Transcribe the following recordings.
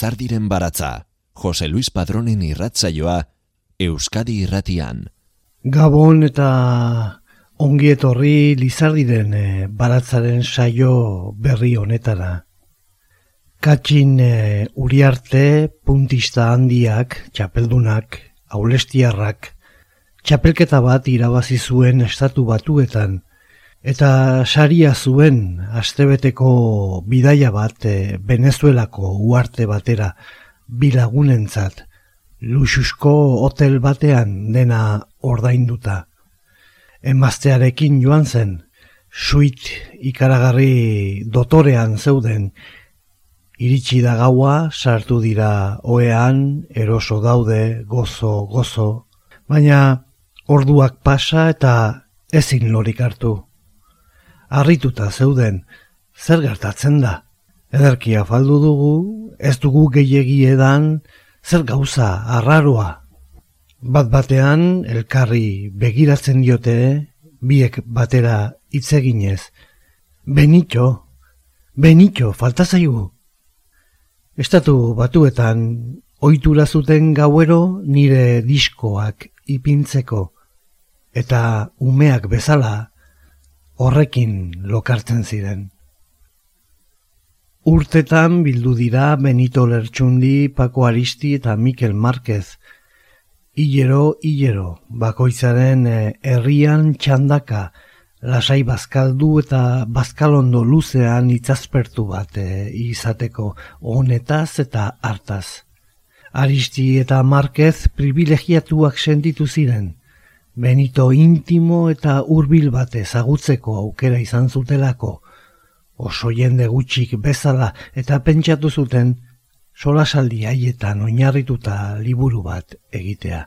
Lizardiren baratza, Jose Luis Padronen irratzaioa, Euskadi irratian. Gabon eta ongi etorri Lizardiren e, baratzaren saio berri honetara. Katxin e, uriarte, puntista handiak, txapeldunak, aulestiarrak, txapelketa bat irabazi zuen estatu batuetan, Eta saria zuen astebeteko bidaia bat e, Venezuelako uarte batera bilagunentzat. Luxusko hotel batean dena ordainduta. Emaztearekin joan zen, suit ikaragarri dotorean zeuden, iritsi da gaua, sartu dira oean, eroso daude, gozo, gozo, baina orduak pasa eta ezin lorik hartu harrituta zeuden, zer gertatzen da? Ederkia faldu dugu, ez dugu gehiegi edan, zer gauza arraroa. Bat batean, elkarri begiratzen diote, biek batera hitzeginez. Benito, benito, falta zaigu. Estatu batuetan, ohitura zuten gauero nire diskoak ipintzeko, eta umeak bezala, horrekin lokartzen ziren. Urtetan bildu dira Benito Lertxundi, Paco Aristi eta Mikel Marquez. Hilero, hilero, bakoitzaren eh, herrian txandaka, lasai bazkaldu eta bazkalondo luzean itzazpertu bat e, izateko honetaz eta hartaz. Aristi eta Marquez privilegiatuak sentitu ziren, Benito intimo eta hurbil bat ezagutzeko aukera izan zutelako, oso jende gutxik bezala eta pentsatu zuten solasaldi haietan oinarrituta liburu bat egitea.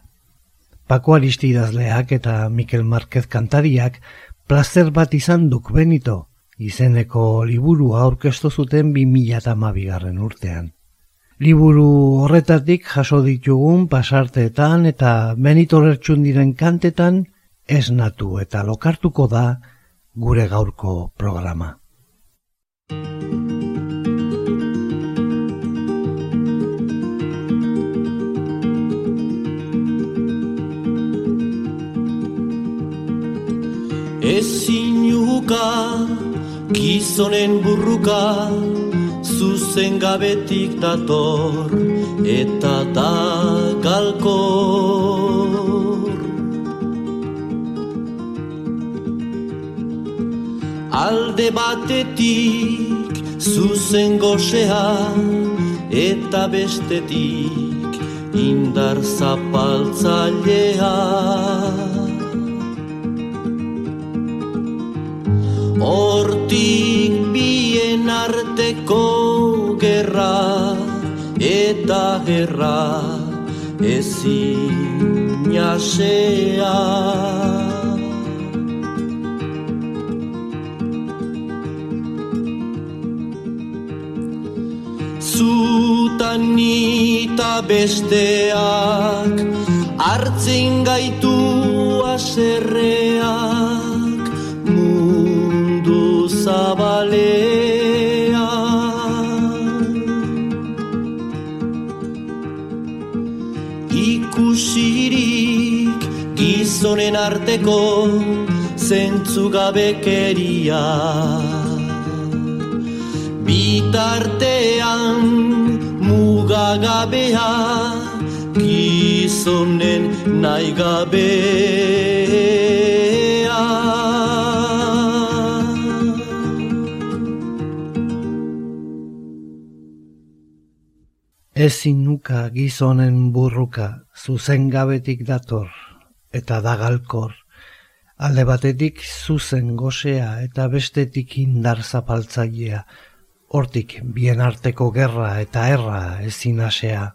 Pako Aristidazleak eta Mikel Marquez kantariak plazer bat izan duk Benito, izeneko liburua aurkestu zuten 2008 urtean. Liburu horretatik jaso ditugun pasarteetan eta Benito diren kantetan esnatu eta lokartuko da gure gaurko programa. Ezin juka, gizonen burruka, zuzen gabetik dator eta da galkor. Alde batetik zuzen goxea eta bestetik indar zapaltzailea. Hortik bien arteko gerra eta gerra ezin jasea. Zutan nita besteak hartzen gaitu aserreak gizonen arteko zentzu gabekeria bitartean mugagabea gizonen nahi gabea Ezin nuka gizonen burruka zuzen gabetik dator eta dagalkor, alde batetik zuzen gozea eta bestetik indar zapaltzailea, hortik bien arteko gerra eta erra ezin asea.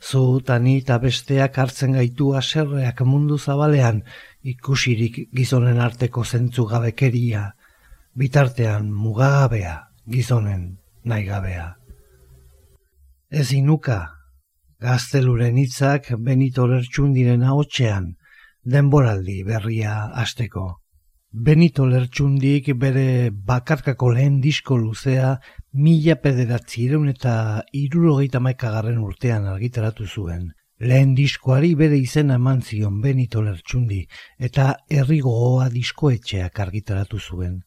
Zu tani eta besteak hartzen gaitu aserreak mundu zabalean ikusirik gizonen arteko zentzu gabekeria, bitartean mugagabea gizonen nahi gabea. Ez inuka, gazteluren hitzak Benito Lertxundiren ahotsean denboraldi berria asteko. Benito Lertxundik bere bakarkako lehen disko luzea mila pederatzireun eta irurogeita maikagarren urtean argitaratu zuen. Lehen diskoari bere izena eman zion Benito Lertxundi eta errigoa diskoetxeak argitaratu zuen.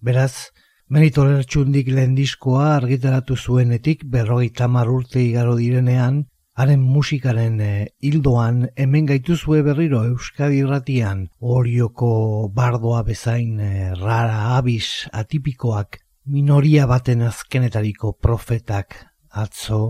Beraz, Benito Lertxundik lehen diskoa argitaratu zuenetik berrogeita mar urte igaro direnean, Haren musikaren eh, hildoan hemen gaituzue berriro Euskadi irratian orioko bardoa bezain e, rara abis atipikoak minoria baten azkenetariko profetak atzo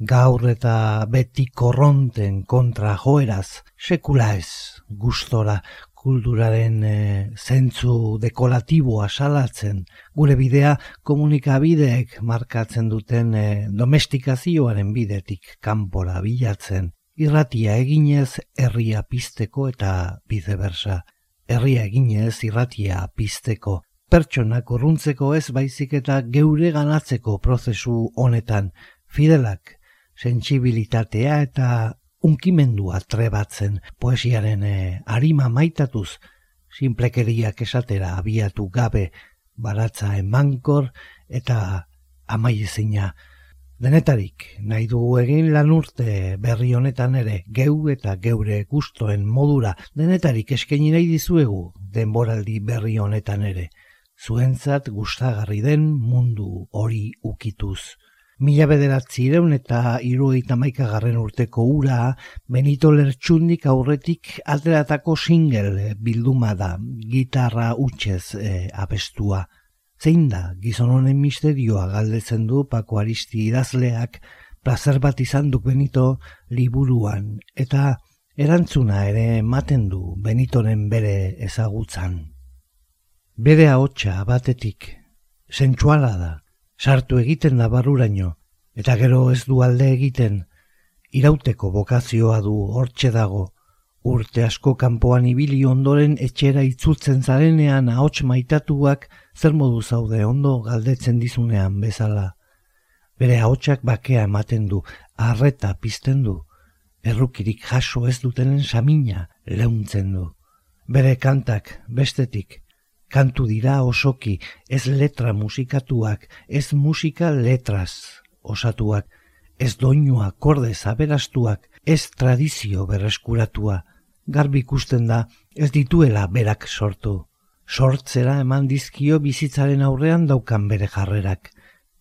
gaur eta beti korronten kontra joeraz sekula ez gustora kulturaren e, zentzu dekolatiboa salatzen, gure bidea komunikabideek markatzen duten e, domestikazioaren bidetik kanpora bilatzen, irratia eginez herria pizteko eta bide bersa. Herria eginez irratia pizteko, pertsonak urruntzeko ez baizik eta geure ganatzeko prozesu honetan, fidelak, sentsibilitatea eta unkimendua trebatzen poesiaren e, arima maitatuz, sinplekeriak esatera abiatu gabe baratza emankor eta amaiezina. Denetarik, nahi dugu egin lan urte berri honetan ere, geu eta geure gustoen modura, denetarik eskaini nahi dizuegu denboraldi berri honetan ere, zuentzat gustagarri den mundu hori ukituz. Mila bederatzireun eta irueita maikagarren urteko ura, Benito Lertxundik aurretik ateratako single bilduma da, gitarra utxez e, abestua. Zein da, gizon honen misterioa galdetzen du Pako Aristi idazleak, plazer bat izan duk Benito liburuan, eta erantzuna ere ematen du Benitoren bere ezagutzan. Bere ahotsa batetik, sentsuala da, sartu egiten da barruraino, eta gero ez du alde egiten, irauteko bokazioa du hortxe dago, urte asko kanpoan ibili ondoren etxera itzultzen zarenean ahots maitatuak zer modu zaude ondo galdetzen dizunean bezala. Bere ahotsak bakea ematen du, arreta pizten du, errukirik jaso ez dutenen samina leuntzen du. Bere kantak bestetik, kantu dira osoki, ez letra musikatuak, ez musika letraz osatuak, ez doinua korde zaberastuak, ez tradizio berreskuratua, garbi ikusten da ez dituela berak sortu. Sortzera eman dizkio bizitzaren aurrean daukan bere jarrerak.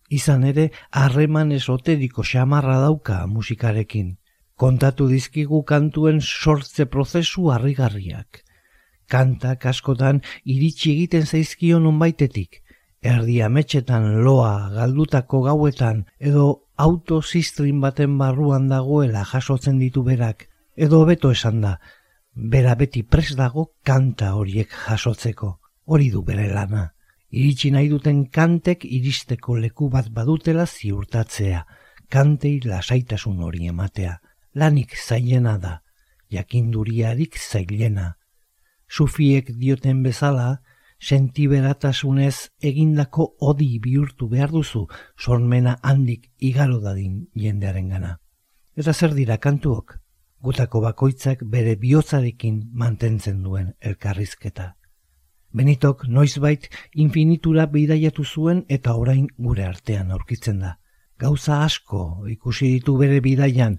Izan ere, harreman esoteriko xamarra dauka musikarekin. Kontatu dizkigu kantuen sortze prozesu harrigarriak kantak askotan iritsi egiten zaizkio nonbaitetik, erdi ametxetan loa galdutako gauetan edo auto sistrin baten barruan dagoela jasotzen ditu berak, edo beto esan da, bera beti pres dago kanta horiek jasotzeko, hori du bere lana. Iritsi nahi duten kantek iristeko leku bat badutela ziurtatzea, kantei lasaitasun hori ematea. Lanik zailena da, jakinduriarik zailena, sufiek dioten bezala, sentiberatasunez egindako odi bihurtu behar duzu sormena handik igaro dadin jendearen gana. Eta zer dira kantuok, gutako bakoitzak bere bihotzarekin mantentzen duen elkarrizketa. Benitok noizbait infinitura bidaiatu zuen eta orain gure artean aurkitzen da. Gauza asko ikusi ditu bere bidaian,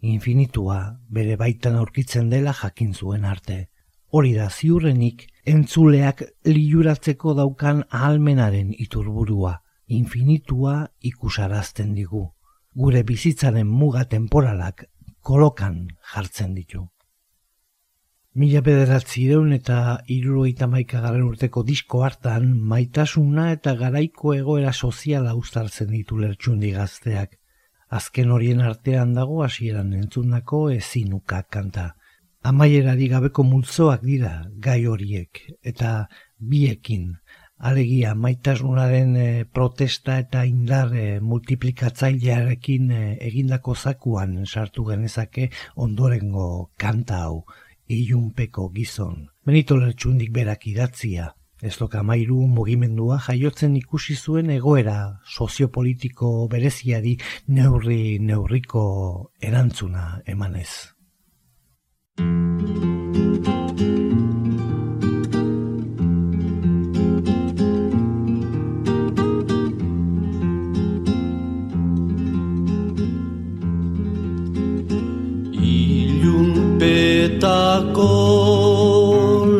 infinitua bere baitan aurkitzen dela jakin zuen arte hori da ziurrenik entzuleak liuratzeko daukan ahalmenaren iturburua, infinitua ikusarazten digu. Gure bizitzaren muga temporalak kolokan jartzen ditu. Mila bederatzi deun eta iruroita maikagaren urteko disko hartan maitasuna eta garaiko egoera soziala ustartzen ditu lertxundi gazteak. Azken horien artean dago hasieran entzundako ezinuka kanta amaierari gabeko multzoak dira gai horiek eta biekin alegia maitasunaren e, protesta eta indar e, multiplikatzailearekin e, egindako zakuan sartu genezake ondorengo kanta hau ilunpeko gizon. Benito lertxundik berak idatzia, Ez doka mairu mugimendua jaiotzen ikusi zuen egoera soziopolitiko bereziari neurri neurriko erantzuna emanez. Ilunpetako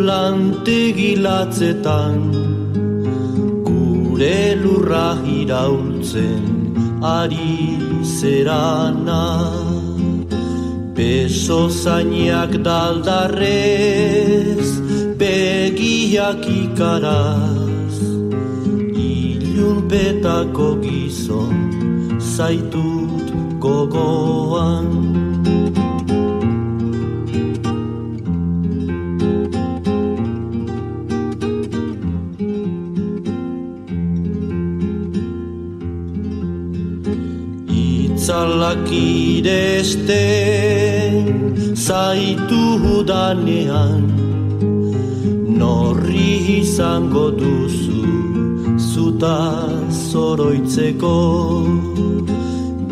lantegilatzetan Gure lurra iraultzen ari zerana Beso zainak daldarrez begiak ikaraz Ilunpetako gizon zaitut gogoan Itzalak iresten zaitu danean Norri izango duzu zuta zoroitzeko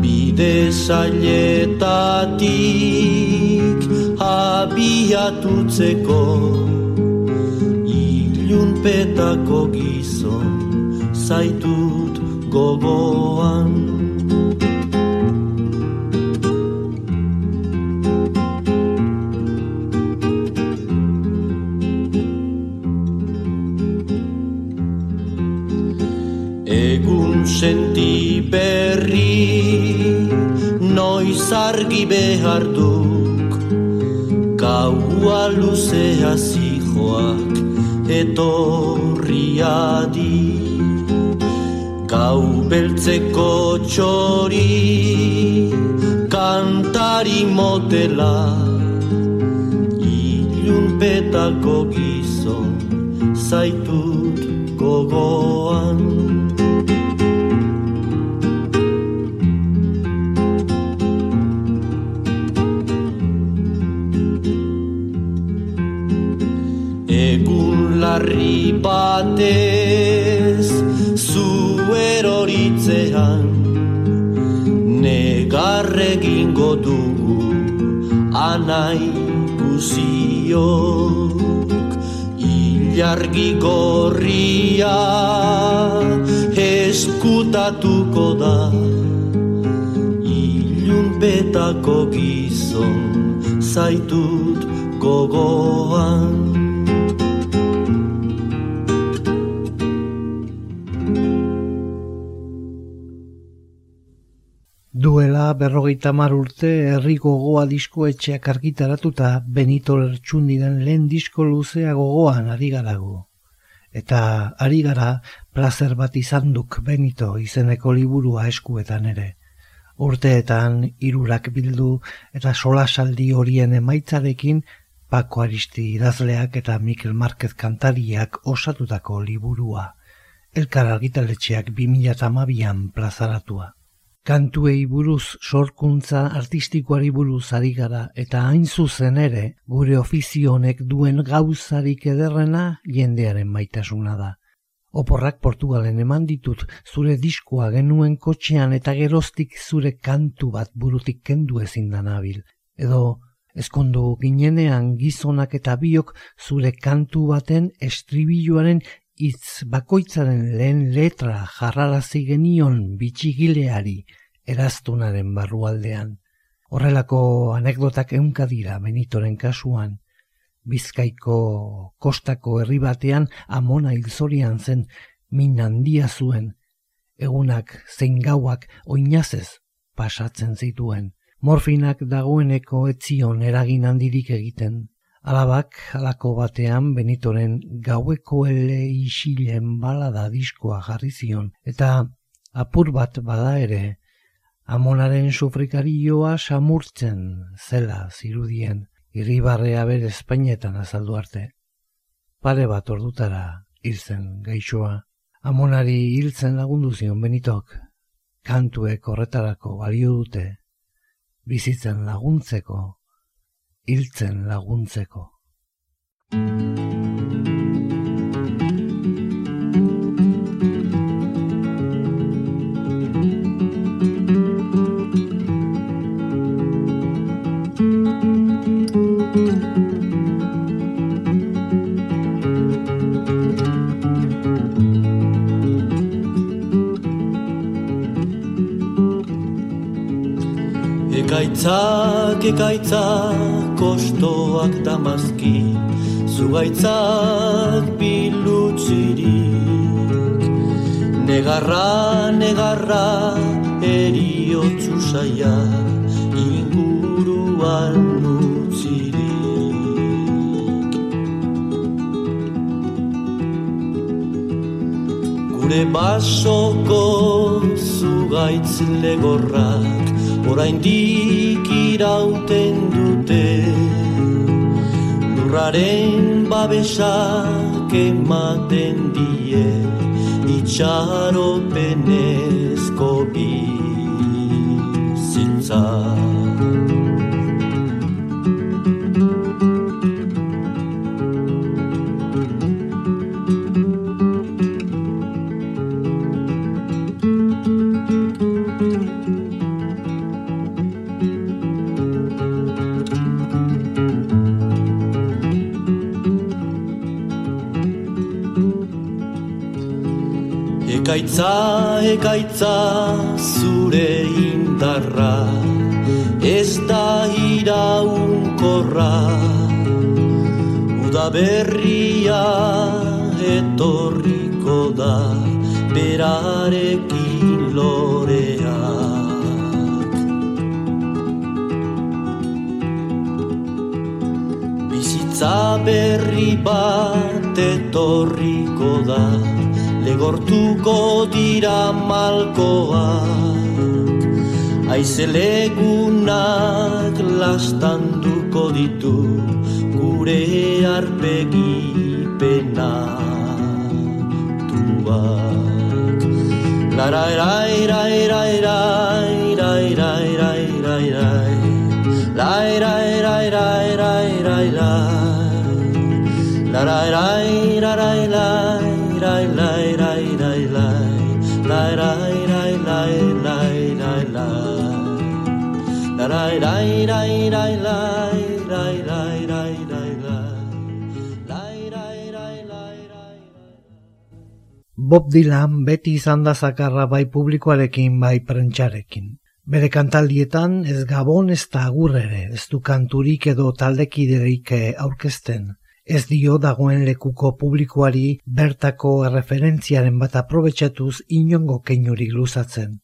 Bide zailetatik abiatutzeko. Ilunpetako gizon zaitut gogoan berri noiz argi behar duk Gaua luzea zijoak etorriadi Gau beltzeko txori kantari motela. Ilunpetako gizon zaitut gogoan larri batez zu eroritzean Negarregingo dugu anai guziok Ilargi gorria eskutatuko da Ilunpetako gizon zaitut gogoan berrogeita mar urte herri gogoa disko etxeak argitaratuta Benito Lertxundiren lehen disko luzea gogoan ari garago. Eta ari gara plazer bat izan duk Benito izeneko liburua eskuetan ere. Urteetan hirurak bildu eta solasaldi horien emaitzarekin Paco Aristi idazleak eta Mikel Marquez kantariak osatutako liburua. Elkar argitaletxeak 2008an plazaratua. Kantuei buruz sorkuntza artistikoari buruz ari gara eta hain zuzen ere gure ofizio honek duen gauzarik ederrena jendearen maitasuna da. Oporrak Portugalen eman ditut zure diskoa genuen kotxean eta geroztik zure kantu bat burutik kendu ezin da nabil. Edo ezkondu ginenean gizonak eta biok zure kantu baten estribiluaren hitz bakoitzaren lehen letra jarrarazi genion bitxigileari eraztunaren barrualdean. Horrelako anekdotak eunka dira Benitoren kasuan. Bizkaiko kostako herri batean amona hilzorian zen min handia zuen. Egunak zein gauak oinazez pasatzen zituen. Morfinak dagoeneko etzion eragin handirik egiten. Alabak alako batean Benitoren gaueko ele isilen balada diskoa jarri zion eta apur bat bada ere amonaren sufrikarioa samurtzen zela zirudien irribarrea bere espainetan azaldu arte. Pare bat ordutara hil zen gaixoa. Amonari hiltzen lagundu zion Benitok. Kantuek horretarako balio dute. Bizitzen laguntzeko hiltzen laguntzeko. Ekaitzak, ekaitzak, kostoak damazki, zugaitzak bilutzirik. Negarra, negarra, eriotzu saia, inguruan. Gure basoko zugaitz legorrak, oraindik irauten dute lurraren babesak ematen die itxaropenezko bizitza Ekaitza, ekaitza, zure indarra, ez da iraunkorra. Uda berria etorriko da, berarekin loreak. Bizitza berri bat etorriko da, legortuko dira malkoak Aizelegunak lastanduko ditu gure arpegi penatuak Lara era era era era era era era era era era era era era era era La ra ra Bob Dylan beti izan da zakarra bai publikoarekin bai prentxarekin. Bere kantaldietan ez gabon ez da agur ere, ez du kanturik edo taldekiderik eh, aurkezten. Ez dio dagoen lekuko publikoari bertako erreferentziaren bat aprobetxatuz inongo keinurik luzatzen.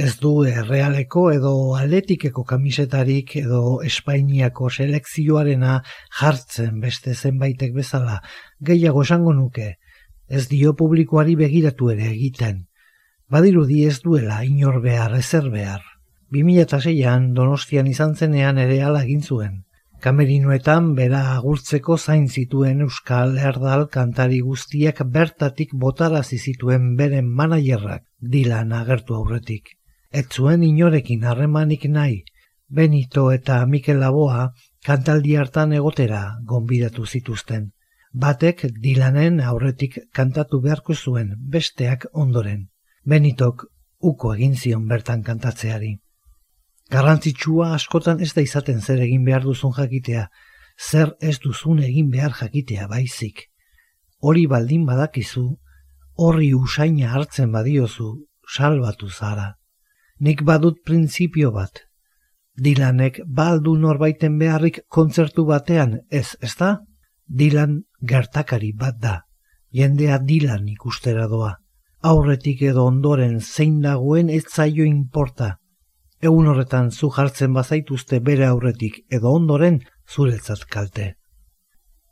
Ez du errealeko edo atletikeko kamisetarik edo Espainiako selekzioarena jartzen beste zenbaitek bezala, gehiago esango nuke, ez dio publikoari begiratu ere egiten. Badirudi ez duela inor behar ezer behar. 2006an Donostian izan zenean ere ala egin zuen. Kamerinoetan bera agurtzeko zain zituen Euskal Erdal kantari guztiak bertatik botarazi zituen beren manajerrak dilan agertu aurretik. Ez zuen inorekin harremanik nahi, Benito eta Mikel Laboa kantaldi hartan egotera gonbidatu zituzten. Batek dilanen aurretik kantatu beharko zuen besteak ondoren. Benitok uko egin zion bertan kantatzeari. Garrantzitsua askotan ez da izaten zer egin behar duzun jakitea, zer ez duzun egin behar jakitea baizik. Hori baldin badakizu, horri usaina hartzen badiozu, salbatu zara. Nik badut printzipio bat. Dilanek baldu norbaiten beharrik kontzertu batean, ez, ez da? Dilan gertakari bat da. Jendea dilan ikustera doa. Aurretik edo ondoren zein dagoen ez zaio inporta. Egun horretan zu jartzen bazaituzte bere aurretik edo ondoren zuretzat kalte.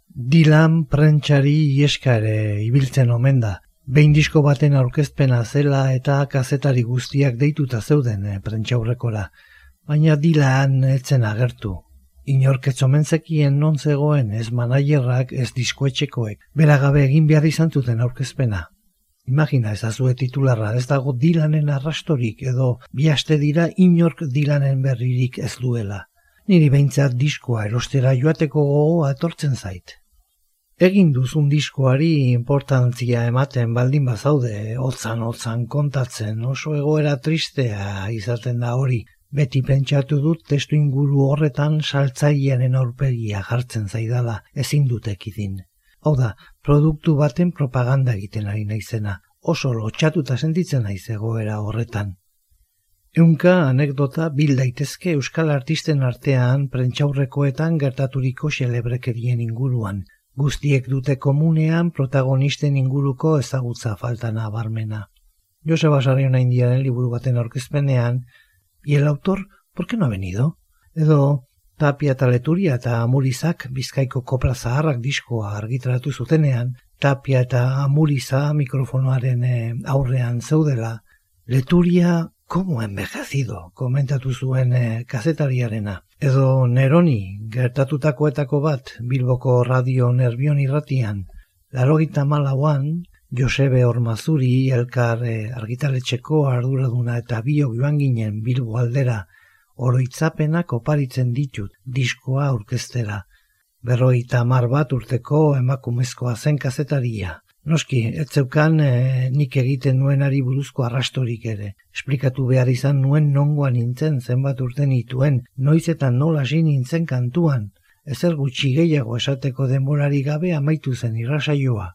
Dilan prentxari ieska ere ibiltzen omen da. Behin disko baten aurkezpena zela eta kazetari guztiak deituta zeuden e, prentxaurrekora. Baina dilan etzen agertu. Inorketzo zekien non zegoen ez manaierrak ez diskoetxekoek. Beragabe egin behar izan zuten aurkezpena. Imagina ez azue titularra, ez dago dilanen arrastorik edo bihaste dira inork dilanen berririk ez duela. Niri behintzat diskoa erostera joateko gogoa etortzen zait. Egin duzun diskoari importantzia ematen baldin bazaude, hotzan hotzan kontatzen, oso egoera tristea izaten da hori. Beti pentsatu dut testu inguru horretan saltzailearen aurpegia jartzen zaidala, ezin dut ekidin. Hau da, produktu baten propaganda egiten ari naizena, oso lotxatuta sentitzen naiz egoera horretan. Eunka anekdota bil daitezke euskal artisten artean prentxaurrekoetan gertaturiko xelebrekerien inguruan. Guztiek dute komunean protagonisten inguruko ezagutza faltana barmena. Joseba Sarriona Indiaren liburu baten aurkezpenean, y el autor, ¿por qué no ha venido? Edo, Tapia eta Leturia eta Amurizak bizkaiko kopla zaharrak diskoa argitaratu zutenean, Tapia eta Amuriza mikrofonoaren eh, aurrean zeudela, Leturia como envejecido, komentatu zuen e, kazetariarena. Edo Neroni, gertatutakoetako bat, Bilboko radio nervion irratian, larogita malauan, Josebe Ormazuri, elkar e, argitaletxeko arduraduna eta bio joan ginen Bilbo aldera, oroitzapenak oparitzen ditut diskoa aurkeztera. Berroita mar bat urteko emakumezkoa zen kazetaria. Noski, ez zeukan e, nik egiten nuenari buruzko arrastorik ere. Esplikatu behar izan nuen nongoan nintzen zenbat urte nituen, noiz eta nola nintzen kantuan. Ezer gutxi gehiago esateko denborari gabe amaitu zen irrasaioa.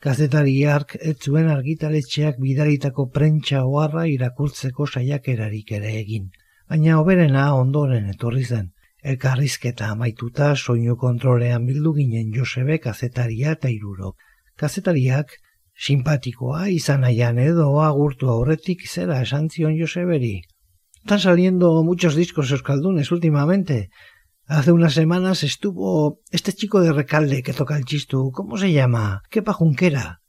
Kazetariak ez zuen argitaletxeak bidaritako prentsa oharra irakurtzeko saiakerarik ere egin baina oberena ondoren etorri zen. Elkarrizketa amaituta soinu kontrolean bildu ginen Josebe kazetaria eta irurok. Kazetariak simpatikoa izan aian edo agurtu aurretik zera esan zion Joseberi. Están saliendo muchos discos euskaldunes últimamente. Hace unas semanas estuvo este chico de Recalde que toca el chistu. ¿Cómo se llama? ¿Qué pajunkera?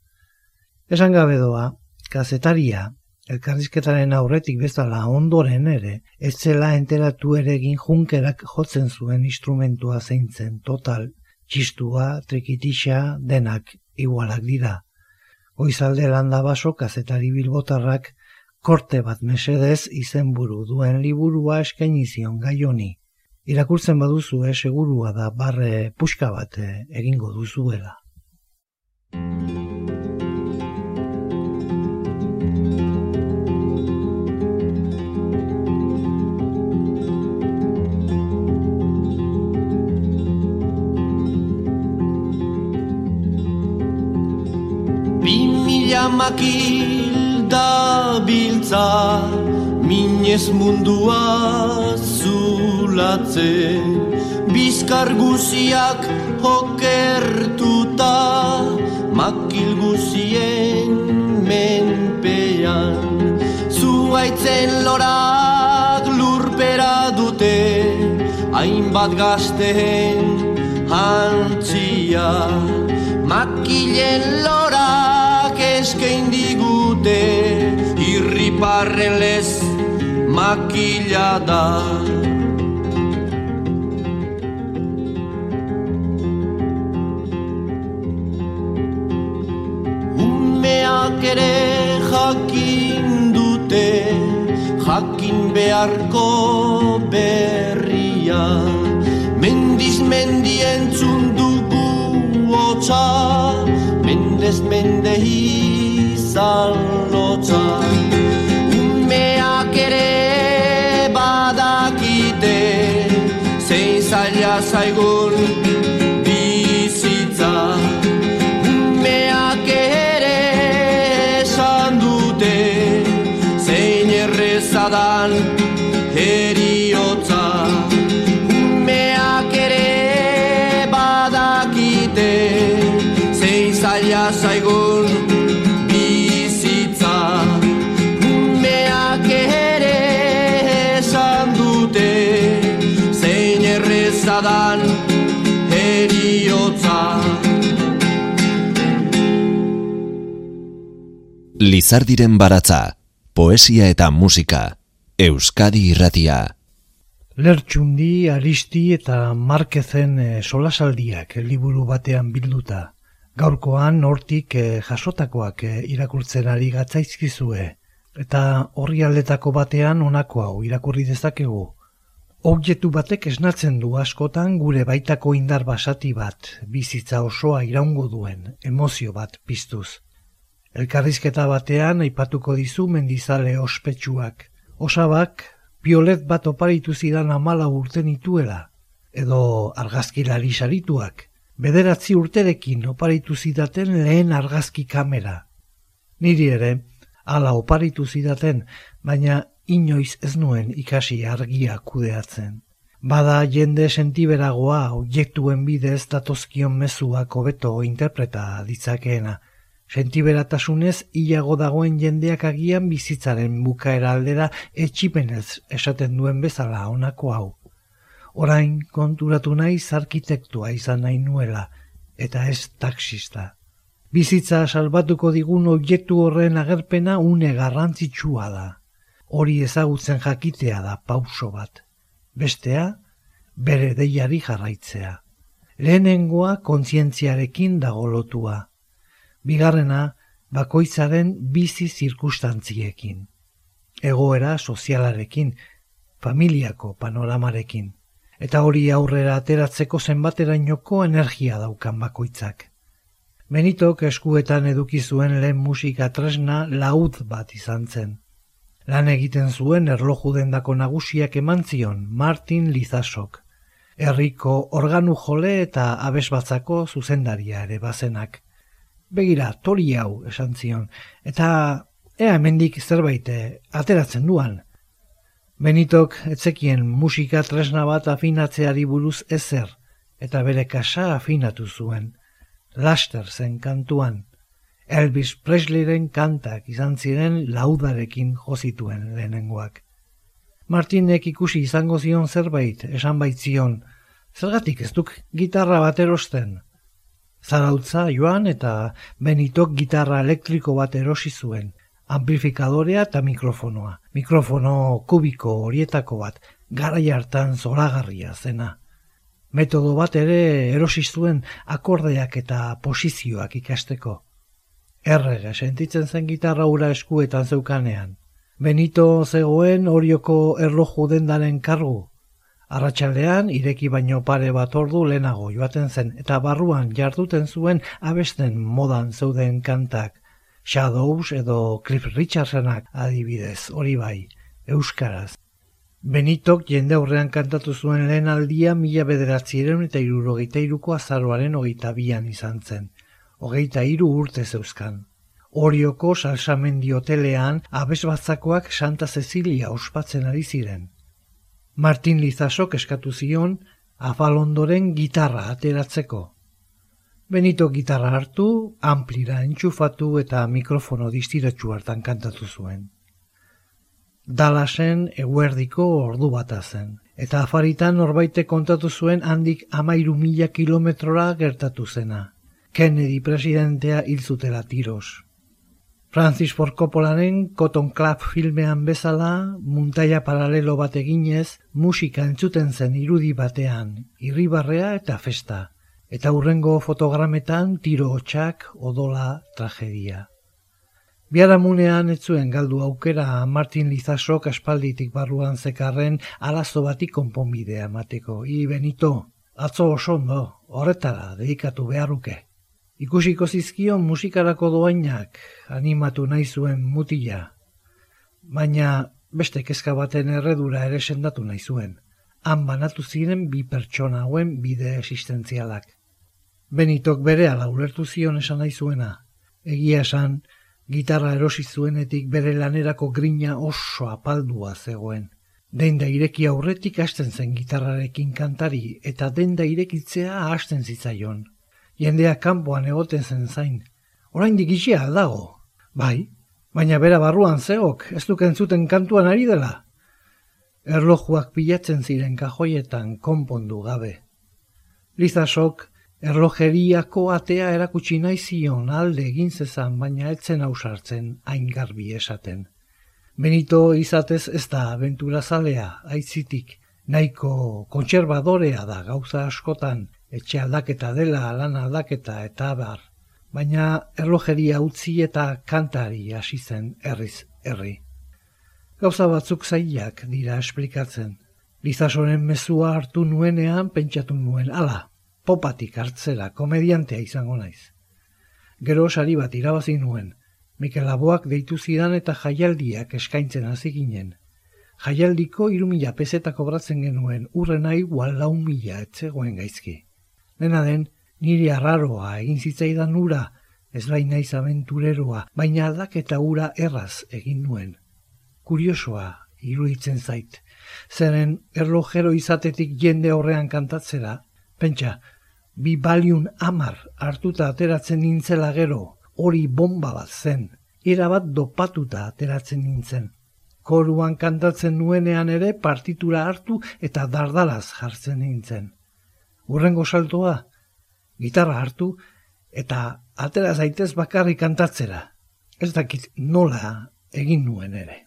Esan gabedoa, kazetaria elkarrizketaren aurretik bezala ondoren ere, ez zela enteratu ere egin junkerak jotzen zuen instrumentua zeintzen total, txistua, trikitixa, denak igualak dira. Goizalde landa baso kazetari bilbotarrak korte bat mesedez izenburu duen liburua eskaini zion gaioni. Irakurtzen baduzu segurua da barre puxka bat egingo duzuela. Makil da biltza Minez mundua zulatzen. Bizkar guziak hokertuta Makil guzien menpean. Zuaitzen lorak lurpera dute Hainbat gazten hantzia Makilen lorak eskain digute irriparren lez makila da. Umeak ere jakin dute jakin beharko berria. Mendiz mendien dugu hotza mendez mende izan lotza Umeak ere badakite zein zaila zaigun Lizardiren baratza, poesia eta musika, Euskadi irratia. Lertxundi, Aristi eta Markezen eh, solasaldiak liburu batean bilduta. Gaurkoan hortik eh, jasotakoak eh, irakurtzen ari gatzaizkizue eta horri aldetako batean honako hau irakurri dezakegu. Objektu batek esnatzen du askotan gure baitako indar basati bat, bizitza osoa iraungo duen, emozio bat piztuz. Elkarrizketa batean aipatuko dizu mendizale ospetsuak. Osabak, piolet bat oparitu zidan amala urten ituela, edo argazkilari sarituak bederatzi urterekin oparitu zidaten lehen argazki kamera. Niri ere, ala oparitu zidaten, baina inoiz ez nuen ikasi argia kudeatzen. Bada jende sentiberagoa objektuen bidez datozkion mezuak hobeto interpreta ditzakeena. Sentiberatasunez hilago dagoen jendeak agian bizitzaren bukaera aldera etxipenez esaten duen bezala honako hau. Orain konturatu nahi arkitektua izan nahi nuela, eta ez taksista. Bizitza salbatuko digun objektu horren agerpena une garrantzitsua da. Hori ezagutzen jakitea da pauso bat bestea bere deiari jarraitzea. Lehenengoa kontzientziarekin dago lotua. Bigarrena bakoitzaren bizi zirkustantziekin. Egoera sozialarekin, familiako panoramarekin. Eta hori aurrera ateratzeko zenbaterainoko energia daukan bakoitzak. Benitok eskuetan eduki zuen lehen musika tresna laud bat izan zen. Lan egiten zuen erloju dendako nagusiak eman zion Martin Lizasok. Herriko organu jole eta abesbatzako zuzendaria ere bazenak. Begira, tori hau esan zion, eta ea hemendik zerbait eh, ateratzen duan. Benitok etzekien musika tresna bat afinatzeari buruz ezer, eta bere kasa afinatu zuen. Laster zen kantuan. Elvis Presleyren kantak izan ziren laudarekin jozituen lehenengoak. Martinek ikusi izango zion zerbait, esan baitzion, zergatik ez duk gitarra bat erosten. Zarautza joan eta benitok gitarra elektriko bat erosi zuen, amplifikadorea eta mikrofonoa. Mikrofono kubiko horietako bat, gara hartan zoragarria zena. Metodo bat ere erosi zuen akordeak eta posizioak ikasteko. Errege, sentitzen zen gitarra ura eskuetan zeukanean. Benito zegoen orioko erloju dendaren kargu. Arratxaldean, ireki baino pare bat ordu lehenago joaten zen, eta barruan jarduten zuen abesten modan zeuden kantak. Shadows edo Cliff Richardsenak adibidez, hori bai, euskaraz. Benitok jende aurrean kantatu zuen lehen aldia mila bederatziren eta irurogeita iruko azaroaren hogeita bian izan zen hogeita hiru urte zeuzkan. Orioko salsamendi hotelean abesbatzakoak Santa Cecilia ospatzen ari ziren. Martin Lizasok eskatu zion afalondoren gitarra ateratzeko. Benito gitarra hartu, amplira entxufatu eta mikrofono distiratxu hartan kantatu zuen. Dalasen eguerdiko ordu bata zen, eta afaritan norbaite kontatu zuen handik amairu mila kilometrora gertatu zena. Kennedy presidentea hil zutela tiros. Francis Ford Coppolaren Cotton Club filmean bezala, muntaia paralelo bat eginez, musika entzuten zen irudi batean, irribarrea eta festa, eta hurrengo fotogrametan tiro hotxak odola tragedia. Biaramunean ez zuen galdu aukera Martin Lizasok aspalditik barruan zekarren arazo batik konponbidea emateko. I Benito, atzo oso ondo, horretara dedikatu beharruke. Ikusiko zizkion musikarako doainak animatu nahi zuen mutila, baina beste kezka baten erredura ere sendatu nahi zuen. Han banatu ziren bi pertsona hauen bide existentzialak. Benitok bere ala ulertu zion esan nahi zuena. Egia esan, gitarra erosi zuenetik bere lanerako grina oso apaldua zegoen. Denda ireki aurretik hasten zen gitarrarekin kantari eta denda irekitzea hasten zitzaion jendea kanpoan egoten zen zain. Orain dikitxia dago. Bai, baina bera barruan zeok, ez duken zuten kantuan ari dela. Erlojuak pilatzen ziren kajoietan konpondu gabe. Lizasok, erlojeriako atea erakutsi nahi zion alde egin zezan, baina etzen ausartzen hain garbi esaten. Benito izatez ez da aventura zalea, aitzitik, nahiko kontserbadorea da gauza askotan, etxe aldaketa dela, lan aldaketa eta bar, baina erlojeria utzi eta kantari hasi zen herriz herri. Gauza batzuk zailak dira esplikatzen. Lizasoren mezua hartu nuenean pentsatu nuen, ala, popatik hartzera, komediantea izango naiz. Gero sari bat irabazi nuen, Mikel Laboak deitu zidan eta jaialdiak eskaintzen hasi ginen. Jaialdiko irumila pesetako bratzen genuen, urren nahi lau mila etzegoen gaizki. Dena den, niri arraroa egin zitzaidan ura, ez bai naiz aventureroa, baina aldaketa ura erraz egin nuen. Kuriosoa iruditzen zait. Zeren erlojero izatetik jende horrean kantatzera, pentsa, bi baliun amar hartuta ateratzen nintzela gero, hori bomba bat zen, bat dopatuta ateratzen nintzen. Koruan kantatzen nuenean ere partitura hartu eta dardalaz jartzen nintzen. Urrengo saltoa, gitarra hartu eta atera zaitez bakarrik kantatzera. Ez dakit nola egin nuen ere.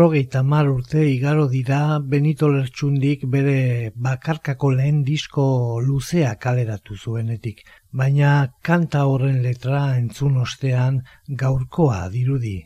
Berrogeita mar urte igaro dira Benito Lertxundik bere bakarkako lehen disko luzea kaleratu zuenetik, baina kanta horren letra entzun ostean gaurkoa dirudi.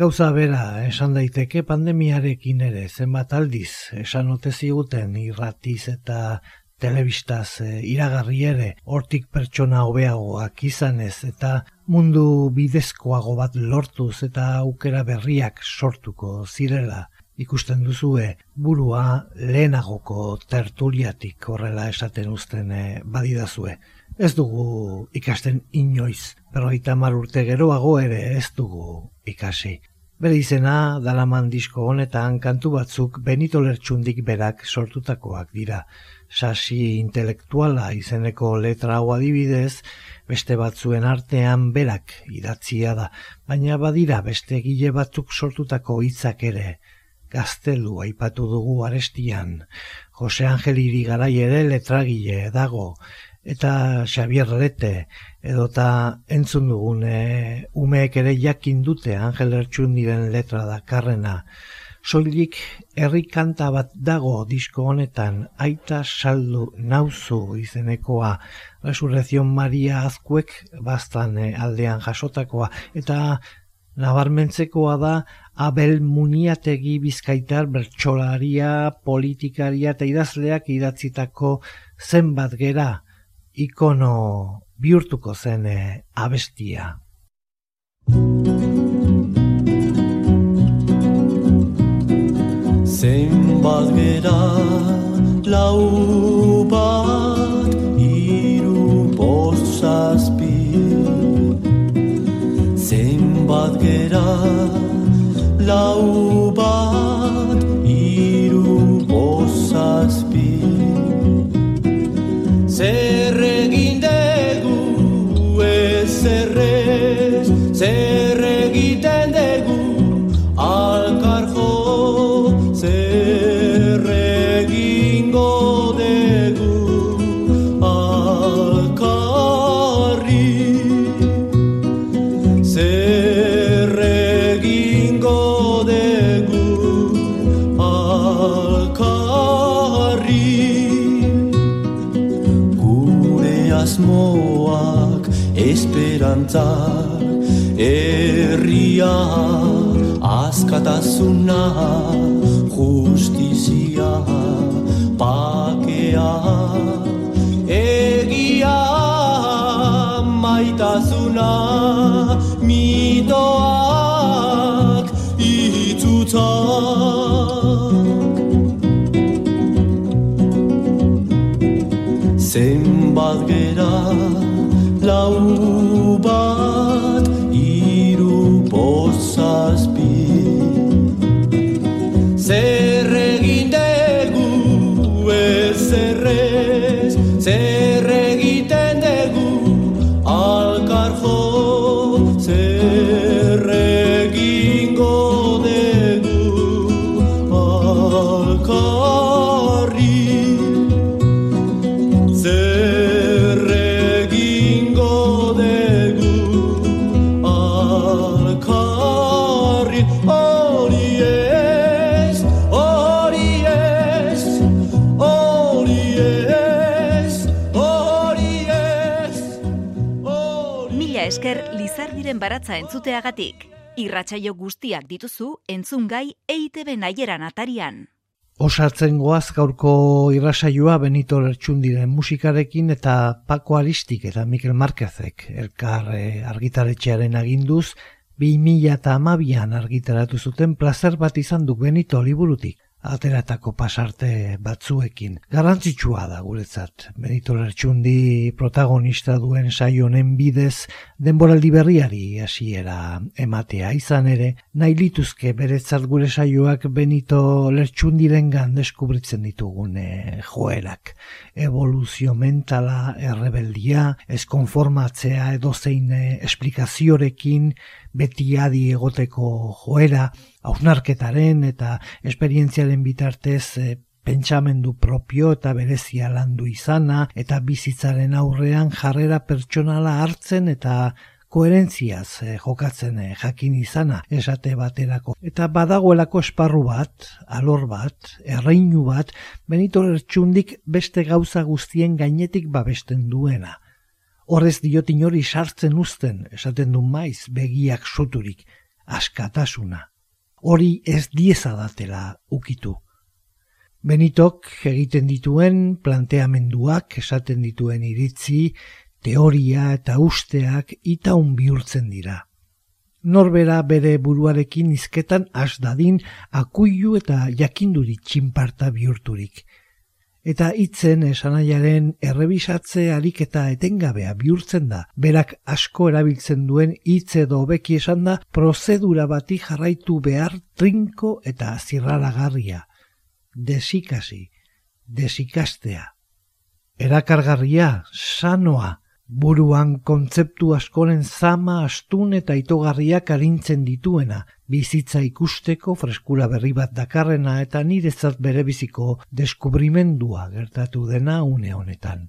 Gauza bera, esan daiteke pandemiarekin ere zenbat aldiz, esan ote ziguten irratiz eta telebistaz e, iragarri ere hortik pertsona hobeagoak izanez eta mundu bidezkoago bat lortuz eta aukera berriak sortuko zirela ikusten duzue burua lehenagoko tertuliatik horrela esaten uzten e, badidazue. Ez dugu ikasten inoiz, berroita mar urte geroago ere ez dugu ikasi. Bere izena, dalaman disko honetan kantu batzuk Benito Lertxundik berak sortutakoak dira sasi intelektuala izeneko letra hau adibidez, beste batzuen artean berak idatzia da, baina badira beste gile batzuk sortutako hitzak ere, gaztelu aipatu dugu arestian, Jose Angel Irigarai ere letragile dago, eta Xavier Lete, edota entzun dugune, umeek ere jakin dute Angel Ertxundiren letra da karrena, soilik herri kanta bat dago disko honetan aita saldu nauzu izenekoa. Resurrezion Maria azkuek bastan eh, aldean jasotakoa. Eta nabarmentzekoa da Abel Muniategi bizkaitar bertsolaria, politikaria eta idazleak idatzitako zenbat gera ikono bihurtuko zen eh, zein bat gera lau bat iru bost zazpi zein bat gera lau askatasuna Justizia pakea Egia maitasuna Mitoak esker Lizardiren baratza entzuteagatik. Irratsaio guztiak dituzu entzungai EITB naieran atarian. Osartzen goaz gaurko irrasaioa Benito Lertxundiren musikarekin eta Paco Aristik eta Mikel Marquezek elkar eh, argitaretxearen aginduz 2012an argitaratu zuten plazer bat izan du Benito liburutik ateratako pasarte batzuekin. Garrantzitsua da guretzat. Benito Lertxundi protagonista duen saio honen bidez denboraldi berriari hasiera ematea izan ere, nahi lituzke beretzat gure saioak Benito Lertxundirengan deskubritzen ditugun eh, joerak. Evoluzio mentala, errebeldia, eskonformatzea edozein eh, esplikaziorekin, beti adi egoteko joera, hausnarketaren eta esperientziaren bitartez e, pentsamendu propio eta berezia landu izana eta bizitzaren aurrean jarrera pertsonala hartzen eta koherentziaz e, jokatzen e, jakin izana esate baterako. Eta badagoelako esparru bat, alor bat, erreinu bat, Benito Lertxundik beste gauza guztien gainetik babesten duena. Horrez diot inori sartzen uzten, esaten du maiz, begiak suturik, askatasuna. Hori ez diezadatela ukitu. Benitok egiten dituen planteamenduak, esaten dituen iritzi, teoria eta usteak itaun bihurtzen dira. Norbera bere buruarekin izketan has dadin akuilu eta jakinduri txinparta bihurturik eta hitzen esanaiaren errebisatze ariketa etengabea bihurtzen da. Berak asko erabiltzen duen hitz edo hobeki esan da prozedura bati jarraitu behar trinko eta zirraragarria. Desikasi, desikastea. Erakargarria, sanoa, buruan kontzeptu askoren zama, astun eta itogarriak arintzen dituena, bizitza ikusteko freskura berri bat dakarrena eta nirezat bere biziko deskubrimendua gertatu dena une honetan.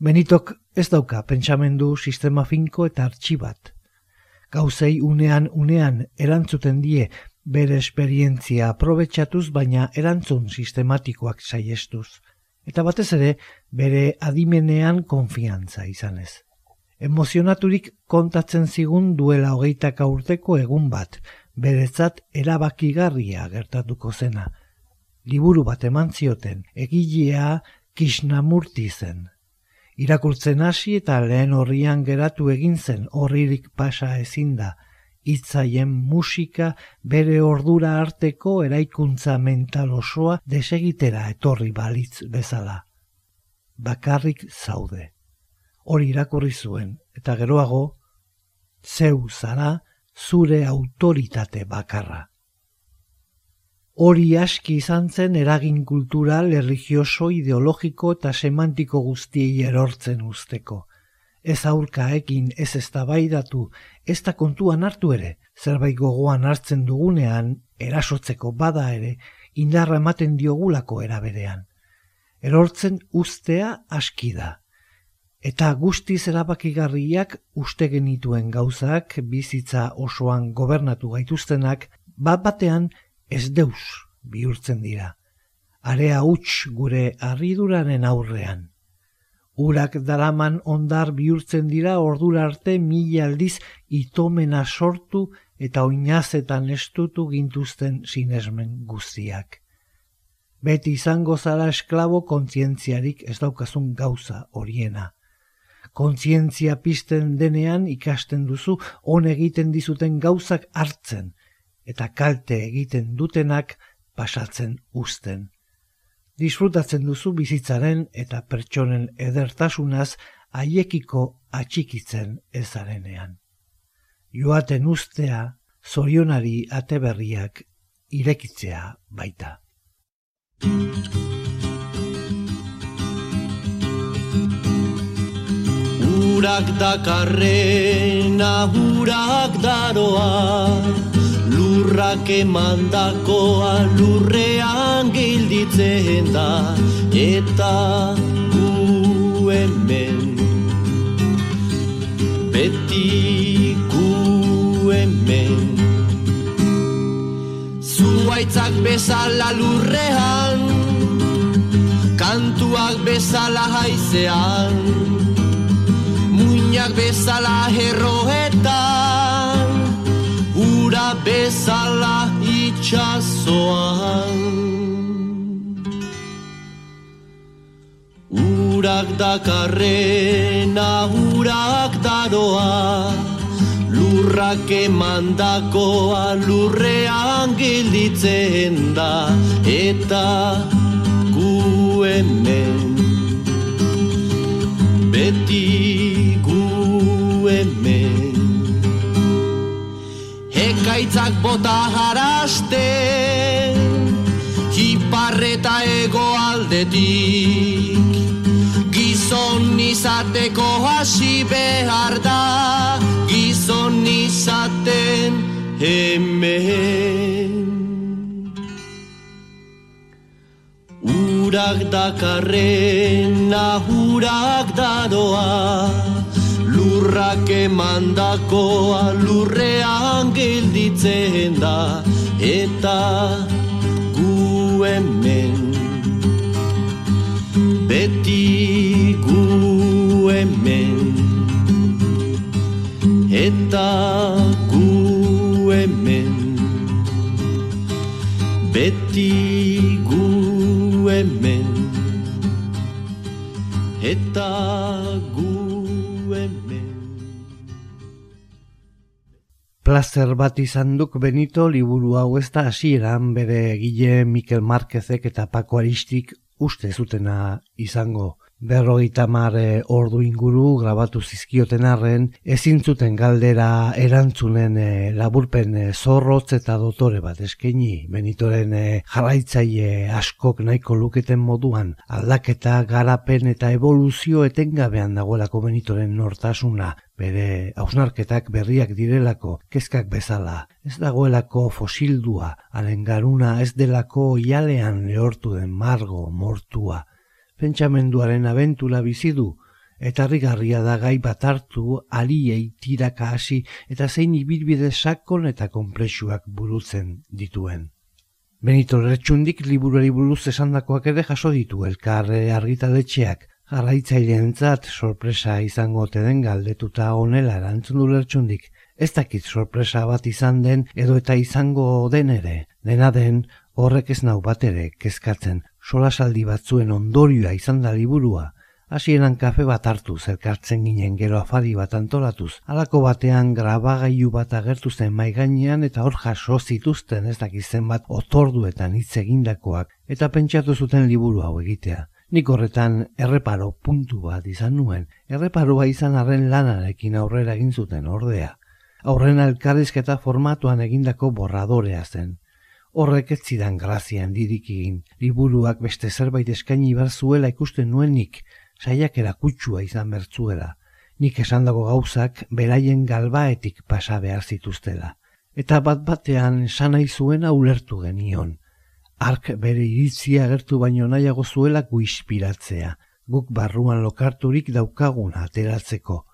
Benitok ez dauka pentsamendu sistema finko eta artxibat. Gauzei unean unean erantzuten die bere esperientzia aprobetxatuz baina erantzun sistematikoak saiestuz eta batez ere bere adimenean konfiantza izanez. Emozionaturik kontatzen zigun duela hogeitaka urteko egun bat, beretzat erabakigarria gertatuko zena. Liburu bat eman zioten, egilea Krishnamurti zen. Irakurtzen hasi eta lehen horrian geratu egin zen horririk pasa ezin da, hitzaien musika bere ordura arteko eraikuntza mental osoa desegitera etorri balitz bezala. Bakarrik zaude. Hori irakurri zuen, eta geroago, zeu zara, zure autoritate bakarra. Hori aski izan zen eragin kultural, religioso, ideologiko eta semantiko guztiei erortzen usteko. Ez aurkaekin ez eztabaidatu, ez da kontuan hartu ere, zerbait gogoan hartzen dugunean, erasotzeko bada ere, indarra ematen diogulako eraberean. Erortzen ustea aski da. Eta guztiz erabakigarriak uste genituen gauzak, bizitza osoan gobernatu gaituztenak, bat batean ez deus bihurtzen dira. Area huts gure arriduraren aurrean. Urak daraman ondar bihurtzen dira ordura arte mila aldiz itomena sortu eta oinazetan estutu gintuzten sinesmen guztiak. Beti izango zara esklabo kontzientziarik ez daukazun gauza horiena. Kontzientzia pisten denean ikasten duzu on egiten dizuten gauzak hartzen, eta kalte egiten dutenak pasatzen uzten. Disfrutatzen duzu bizitzaren eta pertsonen edertasunaz haiekiko atxikitzen ezarenean. Joaten ustea, zorionari ateberriak irekitzea baita. Urak dakarrena, urak daroa, lurrak emandakoa lurrean gilditzen da eta gu hemen. Beti gu hemen. Zuaitzak bezala lurrean kantuak bezala haizean muinak bezala herroetan ura bezala itxasoan Urak dakarrena urak daroa Lurrak emandakoa lurrean gilditzen da Eta hemen. Beti gu hemen. Ekaitzak bota jaraste Hiparreta ego aldetik. Gizon izateko hasi behar da Gizon izaten hemen Urak dakarren ahurak daroa lurrak emandakoa lurrean gelditzen da eta gu hemen beti gu hemen eta gu hemen beti eta gu Plazer bat izan duk Benito liburu hau ez da hasieran bere gile Mikel Marquezek eta Paco Aristik uste zutena izango. Berrogeita mare ordu inguru grabatu zizkioten arren, ezin zuten galdera erantzunen e, laburpen e, zorrotz eta dotore bat eskeni, benitoren jarraitzaile askok nahiko luketen moduan, aldaketa, garapen eta evoluzio etengabean dagoelako benitoren nortasuna, bere hausnarketak berriak direlako, kezkak bezala, ez dagoelako fosildua, alen garuna ez delako ialean lehortu den margo mortua, pentsamenduaren abentura bizi du eta rigarria da gai bat hartu aliei tiraka hasi eta zein ibilbide sakon eta konplexuak burutzen dituen. Benito Lertxundik liburuari buruz esandakoak ere jaso ditu elkarre argitaletxeak, jarraitzaileantzat sorpresa izango te den galdetuta honela erantzun du Lertxundik. Ez dakit sorpresa bat izan den edo eta izango den ere, dena den horrek ez nau bat ere kezkatzen, solasaldi batzuen ondorioa izan da liburua, hasieran kafe bat hartu zerkartzen ginen gero afari bat antolatuz, alako batean grabagailu bat agertu zen maiganean eta hor jaso zituzten ez dakizen bat otorduetan hitz egindakoak eta pentsatu zuten liburu hau egitea. Nik horretan erreparo puntu bat izan nuen, erreparoa izan arren lanarekin aurrera egin zuten ordea. Aurrena elkarrizketa formatuan egindako borradorea zen. Horrek ez zidan grazia handirik egin, liburuak beste zerbait eskaini behar zuela ikusten nuenik, saiak erakutsua izan bertzuela. Nik esan dago gauzak beraien galbaetik pasa behar zituztela. Eta bat batean sanai zuena ulertu genion. Ark bere iritzia agertu baino nahiago zuela guispiratzea, guk barruan lokarturik daukagun ateratzeko.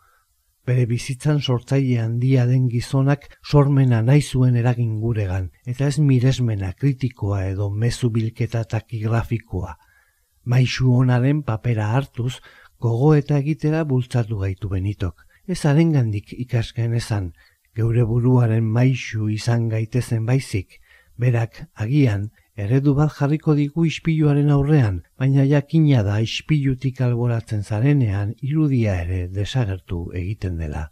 Bere bizitzan sortzaile handia den gizonak sormena nahi zuen eragin guregan, eta ez miresmena kritikoa edo mezu bilketa takigrafikoa. Maixu honaren papera hartuz, gogo eta egitera bultzatu gaitu benitok. Ez arengandik ikasken esan, geure buruaren maixu izan gaitezen baizik, berak agian eredu bat jarriko digu ispiluaren aurrean, baina jakina da ispilutik alboratzen zarenean irudia ere desagertu egiten dela.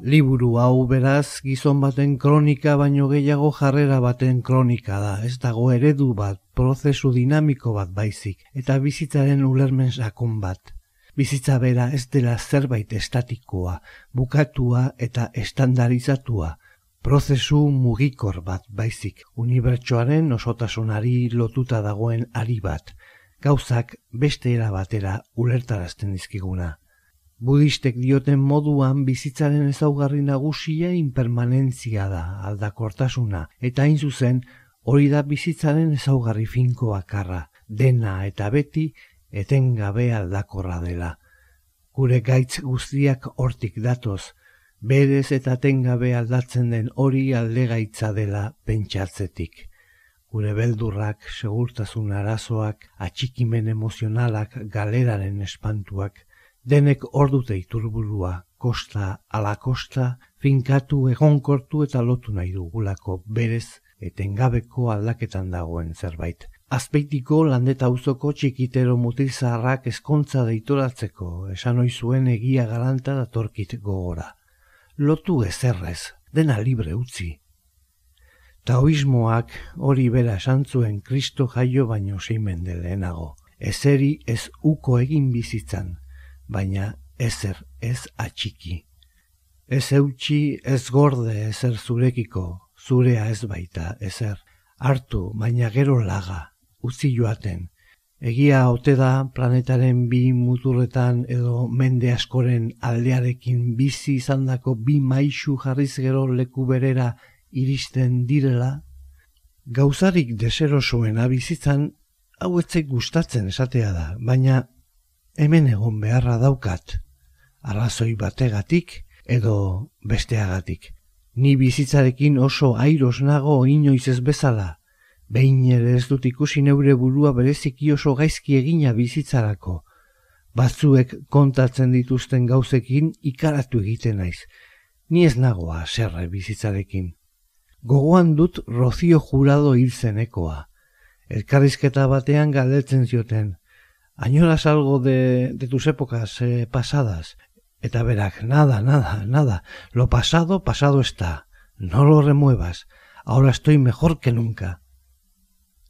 Liburu hau beraz gizon baten kronika baino gehiago jarrera baten kronika da, ez dago eredu bat, prozesu dinamiko bat baizik, eta bizitzaren ulermen sakon bat. Bizitza bera ez dela zerbait estatikoa, bukatua eta estandarizatua, prozesu mugikor bat baizik, unibertsoaren osotasunari lotuta dagoen ari bat, gauzak beste era batera ulertarazten dizkiguna. Budistek dioten moduan bizitzaren ezaugarri nagusia impermanentzia da aldakortasuna, eta hain zuzen hori da bizitzaren ezaugarri finko bakarra, dena eta beti etengabe aldakorra dela. Gure gaitz guztiak hortik datoz, berez eta tengabe aldatzen den hori aldegaitza dela pentsatzetik. Gure beldurrak, segurtasun arazoak, atxikimen emozionalak, galeraren espantuak, denek ordute iturburua, kosta ala kosta, finkatu, egonkortu eta lotu nahi dugulako berez etengabeko aldaketan dagoen zerbait. Azpeitiko landeta auzoko txikitero mutilzarrak eskontza deitoratzeko, esan zuen egia galanta datorkit gogora lotu ezerrez, dena libre utzi. Taoismoak hori bera esantzuen kristo jaio baino zeimen lehenago. Ezeri ez uko egin bizitzan, baina ezer ez atxiki. Ez eutxi ez gorde ezer zurekiko, zurea ez baita ezer. Hartu, baina gero laga, utzi joaten, Egia ote da planetaren bi muturretan edo mende askoren aldearekin bizi izandako bi maixu jarriz gero leku berera iristen direla? Gauzarik deserosoen bizitzan hau etzek gustatzen esatea da, baina hemen egon beharra daukat, arrazoi bategatik edo besteagatik. Ni bizitzarekin oso airos nago inoiz ez bezala, Behin ere ez dut ikusi neure burua bereziki oso gaizki egina bizitzarako. Batzuek kontatzen dituzten gauzekin ikaratu egiten naiz. Ni ez nagoa serre bizitzarekin. Gogoan dut rozio jurado hil zenekoa. Elkarrizketa batean galdetzen zioten. Añoras algo de, de tus épocas eh, pasadas. Eta berak, nada, nada, nada. Lo pasado, pasado está. No lo remuevas. Ahora estoy mejor que nunca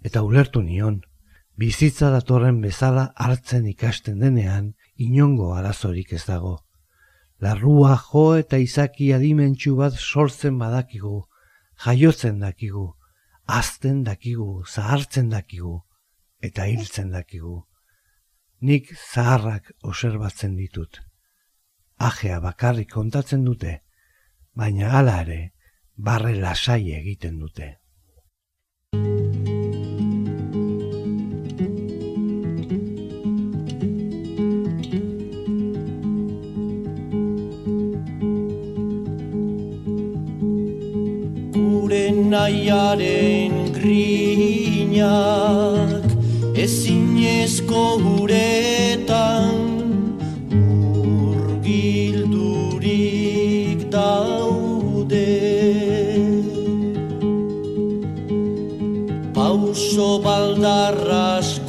eta ulertu nion, bizitza datorren bezala hartzen ikasten denean, inongo arazorik ez dago. Larrua jo eta izaki adimentsu bat sortzen badakigu, jaiotzen dakigu, azten dakigu, zahartzen dakigu, eta hiltzen dakigu. Nik zaharrak oserbatzen ditut. Ajea bakarrik kontatzen dute, baina hala ere, barre lasai egiten dute. Nahiaren grinak ezinezko uretan urgildurik daude. Pauso baldarraskore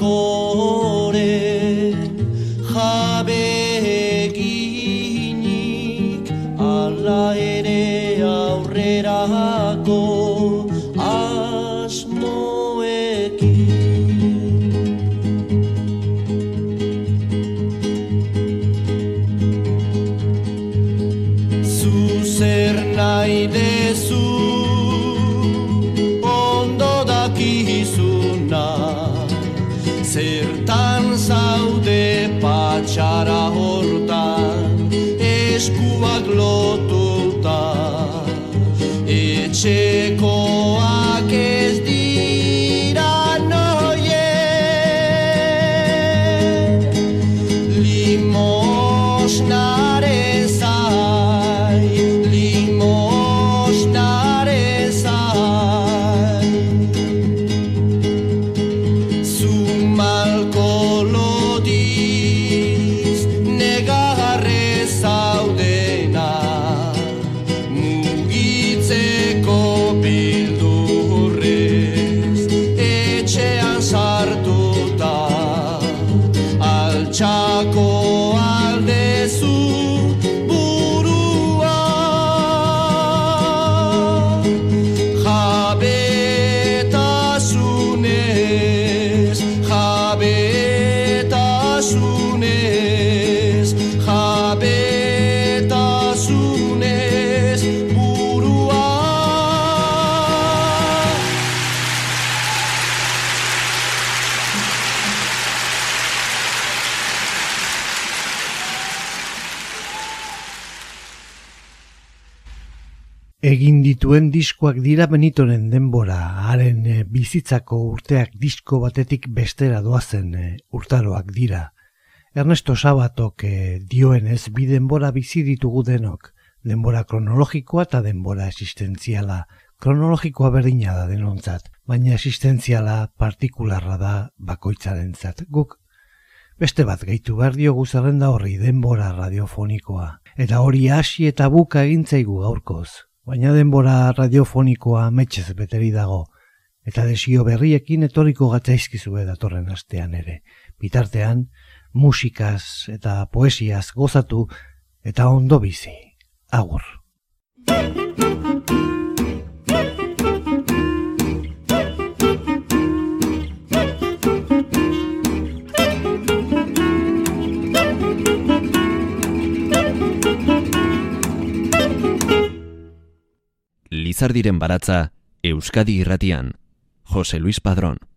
diskoak dira benitoren denbora, haren eh, bizitzako urteak disko batetik bestera doazen eh, urtaroak dira. Ernesto Sabatok eh, dioenez bi denbora bizi ditugu denok, denbora kronologikoa eta denbora existentziala. Kronologikoa berdina da denontzat, baina existentziala partikularra da bakoitzarentzat. Guk beste bat gehitu behar diogu zerrenda horri denbora radiofonikoa. Eta hori hasi eta buka egintzaigu gaurkoz. Baina denbora radiofonikoa metxez beteri dago. Eta desio berriekin etorriko gatzaizkizue datorren astean ere. Bitartean, musikaz eta poesiaz gozatu eta ondo bizi. Agur. Lizardiren baratza Euskadi irratian. Jose Luis Padrón.